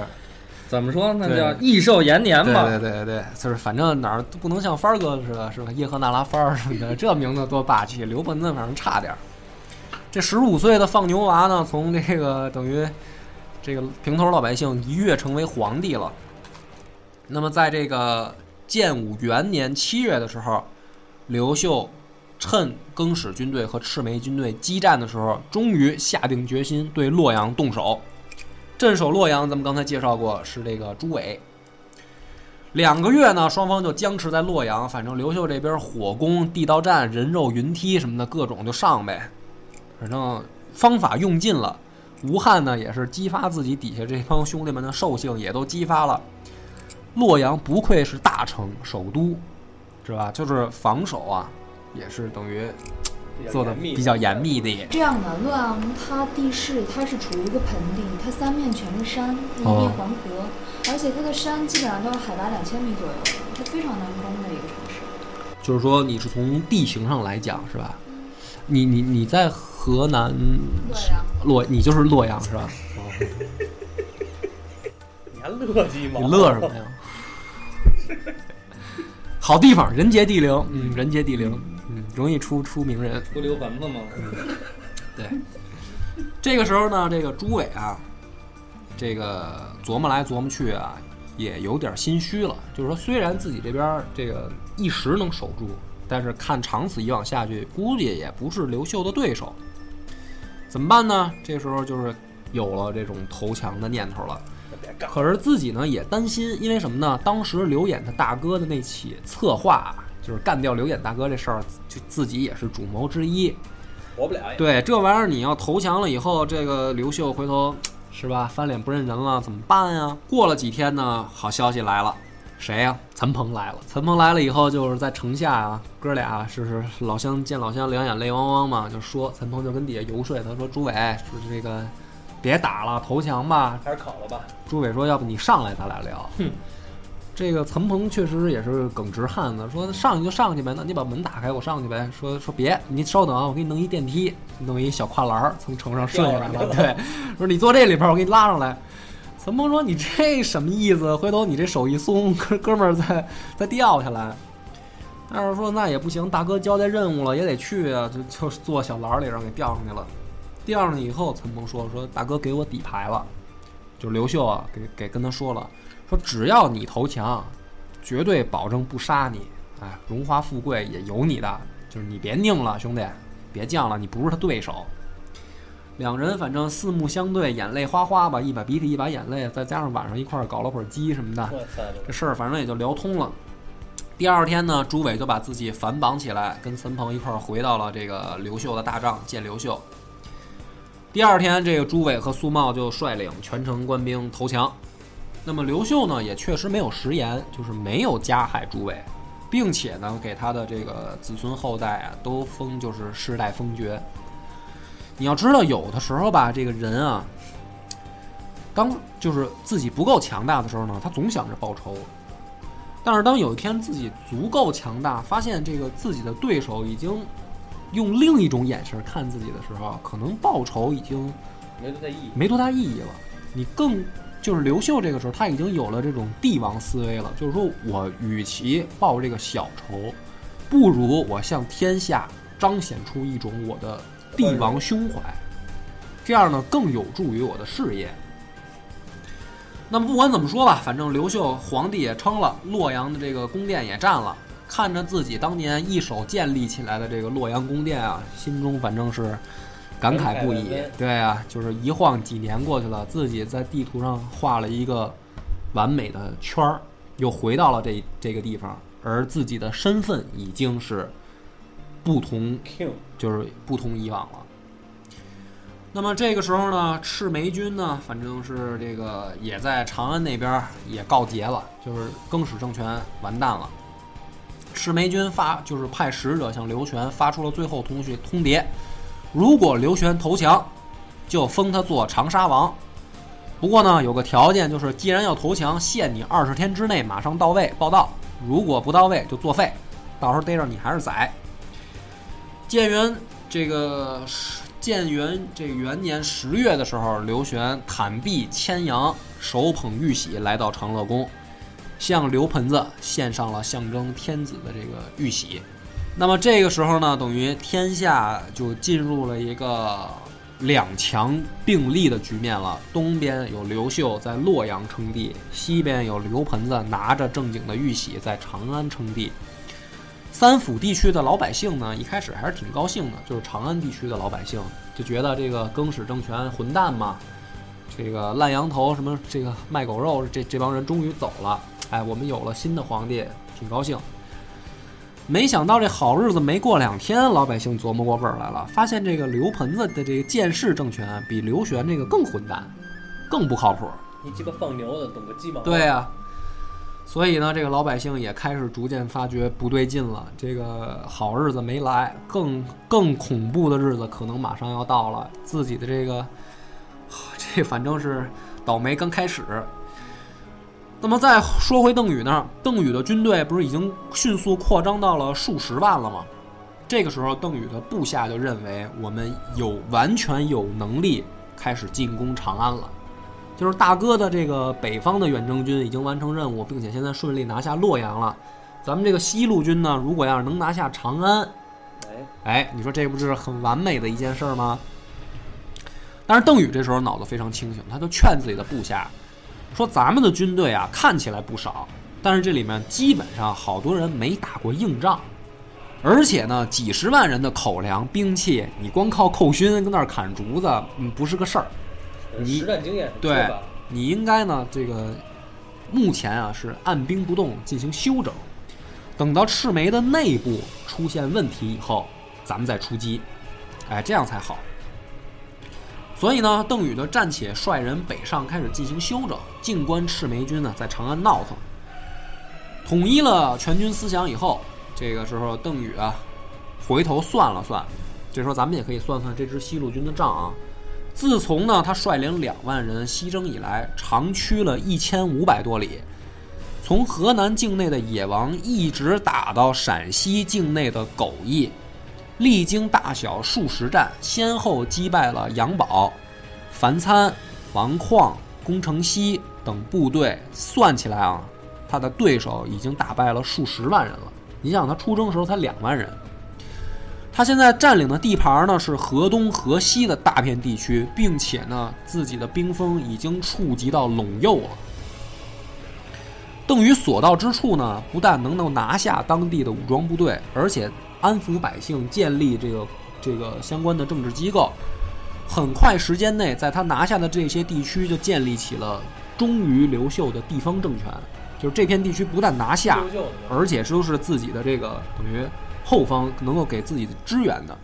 怎么说？那叫益寿延年对吧。对对对，就是反正哪儿都不能像帆儿哥似的，是吧？叶赫那拉帆儿什么的，这名字多霸气。刘本子反正差点儿。这十五岁的放牛娃呢，从这个等于这个平头老百姓一跃成为皇帝了。那么在这个建武元年七月的时候，刘秀趁更始军队和赤眉军队激战的时候，终于下定决心对洛阳动手。镇守洛阳，咱们刚才介绍过是这个朱伟。两个月呢，双方就僵持在洛阳。反正刘秀这边火攻、地道战、人肉云梯什么的各种就上呗。反正方法用尽了。吴汉呢也是激发自己底下这帮兄弟们的兽性，也都激发了。洛阳不愧是大城首都，是吧？就是防守啊，也是等于做的比较严密的。这样的洛阳，它地势它是处于一个盆地，它三面全是山，一哦面环河，而且它的山基本上都是海拔两千米左右的，它非常难攻的一个城市。就是说你是从地形上来讲，是吧？你你你在河南洛阳，洛，你就是洛阳是吧？你还乐鸡吗？你乐什么呀？好地方，人杰地灵，嗯，人杰地灵，嗯，容易出出名人。出溜盆子吗？对，这个时候呢，这个朱伟啊，这个琢磨来琢磨去啊，也有点心虚了。就是说，虽然自己这边这个一时能守住，但是看长此以往下去，估计也不是刘秀的对手。怎么办呢？这时候就是有了这种投降的念头了。可是自己呢也担心，因为什么呢？当时刘演他大哥的那起策划，就是干掉刘演大哥这事儿，就自己也是主谋之一。活不了也。对，这玩意儿你要投降了以后，这个刘秀回头是吧，翻脸不认人了，怎么办呀？过了几天呢，好消息来了，谁呀？陈鹏来了。岑鹏来了以后，就是在城下啊，哥俩是是老乡见老乡，两眼泪汪汪嘛，就说岑鹏就跟底下游说，他说朱伟说这个别打了，投降吧。还是烤了吧。朱伟说：“要不你上来，咱俩聊。”哼这个岑鹏确实也是耿直汉子，说上去就上去呗，那你把门打开，我上去呗。说说别，你稍等啊，我给你弄一电梯，弄一小跨栏儿从城上顺下来了。对，说你坐这里边儿，我给你拉上来。岑鹏说：“你这什么意思？回头你这手一松，哥哥们儿再再掉下来。”但是说那也不行，大哥交代任务了，也得去啊，就就坐小栏儿里让给吊上去了。吊上去以后，陈鹏说：“说大哥给我底牌了。”就是刘秀啊，给给跟他说了，说只要你投降，绝对保证不杀你，哎，荣华富贵也有你的，就是你别拧了，兄弟，别犟了，你不是他对手。两人反正四目相对，眼泪哗哗吧，一把鼻涕一把眼泪，再加上晚上一块儿搞了会儿鸡什么的，这事儿反正也就聊通了。第二天呢，朱伟就把自己反绑起来，跟陈鹏一块儿回到了这个刘秀的大帐见刘秀。第二天，这个朱伟和苏茂就率领全城官兵投降。那么刘秀呢，也确实没有食言，就是没有加害朱伟，并且呢，给他的这个子孙后代啊，都封就是世代封爵。你要知道，有的时候吧，这个人啊，当就是自己不够强大的时候呢，他总想着报仇。但是当有一天自己足够强大，发现这个自己的对手已经用另一种眼神看自己的时候，可能报仇已经没多大意义。没多大意义了。你更就是刘秀这个时候，他已经有了这种帝王思维了，就是说我与其报这个小仇，不如我向天下彰显出一种我的帝王胸怀，这样呢更有助于我的事业。那么不管怎么说吧，反正刘秀皇帝也称了，洛阳的这个宫殿也占了，看着自己当年一手建立起来的这个洛阳宫殿啊，心中反正是感慨不已。对啊，就是一晃几年过去了，自己在地图上画了一个完美的圈儿，又回到了这这个地方，而自己的身份已经是不同就是不同以往了。那么这个时候呢，赤眉军呢，反正是这个也在长安那边也告捷了，就是更始政权完蛋了。赤眉军发就是派使者向刘玄发出了最后通讯通牒，如果刘玄投降，就封他做长沙王。不过呢，有个条件，就是既然要投降，限你二十天之内马上到位报到，如果不到位就作废，到时候逮着你还是宰。建元这个建元这元年十月的时候，刘玄袒臂牵羊，手捧玉玺来到长乐宫，向刘盆子献上了象征天子的这个玉玺。那么这个时候呢，等于天下就进入了一个两强并立的局面了。东边有刘秀在洛阳称帝，西边有刘盆子拿着正经的玉玺在长安称帝。三府地区的老百姓呢，一开始还是挺高兴的，就是长安地区的老百姓就觉得这个更始政权混蛋嘛，这个烂羊头什么这个卖狗肉，这这帮人终于走了，哎，我们有了新的皇帝，挺高兴。没想到这好日子没过两天，老百姓琢磨过味儿来了，发现这个刘盆子的这个建世政权比刘玄这个更混蛋，更不靠谱。你鸡巴放牛的懂个鸡毛？对呀、所以呢，这个老百姓也开始逐渐发觉不对劲了，这个好日子没来，更更恐怖的日子可能马上要到了，自己的这个，这反正是倒霉刚开始。那么再说回邓禹那儿，邓禹的军队不是已经迅速扩张到了数十万了吗？这个时候，邓禹的部下就认为我们有完全有能力开始进攻长安了。就是大哥的这个北方的远征军已经完成任务，并且现在顺利拿下洛阳了。咱们这个西路军呢，如果要是能拿下长安，哎，哎，你说这不是很完美的一件事儿吗？但是邓禹这时候脑子非常清醒，他就劝自己的部下说：“咱们的军队啊，看起来不少，但是这里面基本上好多人没打过硬仗，而且呢，几十万人的口粮、兵器，你光靠寇勋跟那儿砍竹子，嗯，不是个事儿。你实战经验对。你应该呢，这个目前啊是按兵不动进行休整，等到赤眉的内部出现问题以后，咱们再出击，哎，这样才好。所以呢，邓禹的暂且率人北上，开始进行休整，静观赤眉军呢在长安闹腾。统一了全军思想以后，这个时候邓禹啊，回头算了算，这时候咱们也可以算算这支西路军的账啊。自从呢他率领两万人西征以来，长驱了一千五百多里，从河南境内的野王一直打到陕西境内的狗邑，历经大小数十战，先后击败了杨宝、樊参、王旷、龚承熙等部队，算起来啊，他的对手已经打败了数十万人了。你想，他出征的时候才两万人，他现在占领的地盘呢是河东、河西的大片地区，并且呢自己的兵锋已经触及到陇右了。邓禹所到之处呢，不但能够拿下当地的武装部队，而且安抚百姓，建立这个这个相关的政治机构。很快时间内，在他拿下的这些地区就建立起了忠于刘秀的地方政权。就是这片地区不但拿下，而且都是自己的这个等于后方能够给自己的支援的。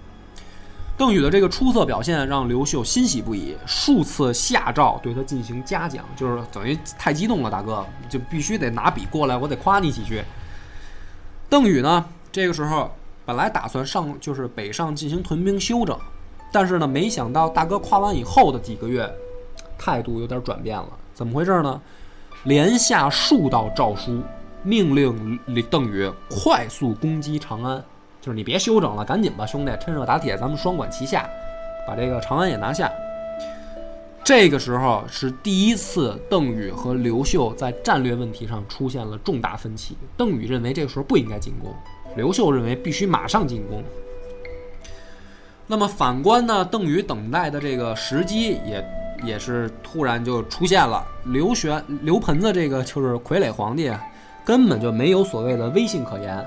邓禹的这个出色表现让刘秀欣喜不已，数次下诏对他进行嘉奖，就是等于太激动了，大哥就必须得拿笔过来，我得夸你几句。邓禹呢，这个时候本来打算上就是北上进行屯兵休整，但是呢，没想到大哥夸完以后的几个月，态度有点转变了，怎么回事呢？连下数道诏书，命令邓禹快速攻击长安，就是你别休整了，赶紧吧，兄弟，趁热打铁，咱们双管齐下，把这个长安也拿下。这个时候是第一次，邓禹和刘秀在战略问题上出现了重大分歧。邓禹认为这个时候不应该进攻，刘秀认为必须马上进攻。那么反观呢，邓禹等待的这个时机也也是突然就出现了。刘玄、刘盆子这个就是傀儡皇帝，根本就没有所谓的威信可言。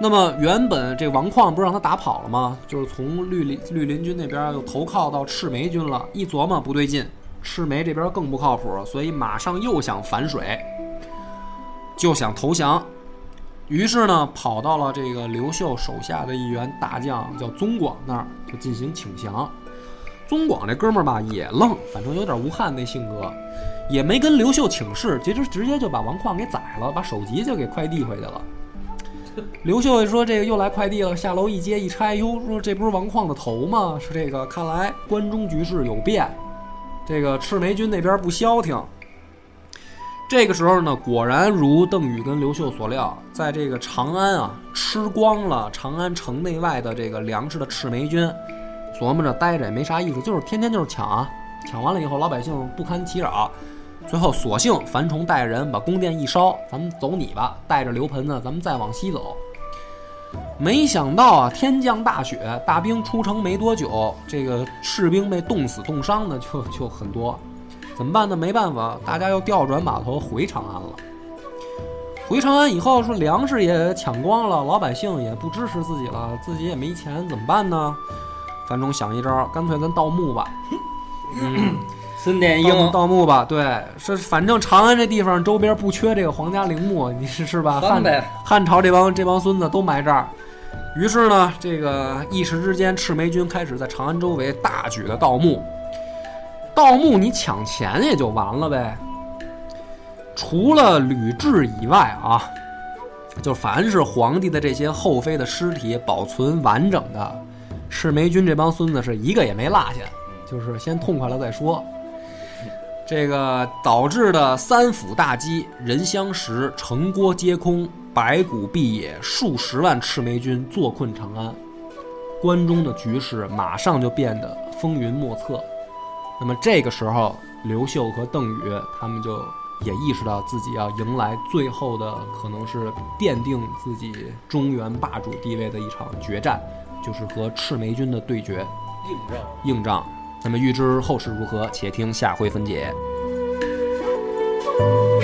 那么原本这王旷不是让他打跑了吗？就是从绿林绿林军那边又投靠到赤眉军了。一琢磨不对劲，赤眉这边更不靠谱，所以马上又想反水，就想投降。于是呢，跑到了这个刘秀手下的一员大将叫宗广那儿，就进行请降。宗广这哥们儿吧也愣，反正有点吴汉那性格，也没跟刘秀请示，直接直接就把王旷给宰了，把首级就给快递回去了。刘秀说这个又来快递了，下楼一接一拆，哟，说这不是王旷的头吗？说这个看来关中局势有变，这个赤眉军那边不消停。这个时候呢，果然如邓禹跟刘秀所料，在这个长安啊吃光了长安城内外的这个粮食的赤眉军，琢磨着待着也没啥意思，就是天天就是抢啊，抢完了以后老百姓不堪其扰，最后索性樊崇带人把宫殿一烧，咱们走你吧，带着刘盆子咱们再往西走。没想到啊，天降大雪，大兵出城没多久，这个士兵被冻死冻伤的就就很多，怎么办呢？没办法，大家又调转码头回长安了。回长安以后，说粮食也抢光了，老百姓也不支持自己了，自己也没钱，怎么办呢？樊崇想一招，干脆咱盗墓吧。嗯，孙殿英盗墓吧，对，是反正长安这地方周边不缺这个皇家陵墓，你是是吧？汉汉朝这帮这帮孙子都埋这儿。于是呢，这个一时之间，赤眉军开始在长安周围大举的盗墓。盗墓你抢钱也就完了呗。除了吕雉以外啊，就凡是皇帝的这些后妃的尸体保存完整的，赤眉军这帮孙子是一个也没落下，就是先痛快了再说。这个导致的三府大饥，人相食，城郭皆空，白骨蔽野，数十万赤眉军坐困长安，关中的局势马上就变得风云莫测。那么这个时候，刘秀和邓禹他们就也意识到自己要迎来最后的可能是奠定自己中原霸主地位的一场决战，就是和赤眉军的对决硬仗。硬仗。那么预知后事如何，且听下回分解。《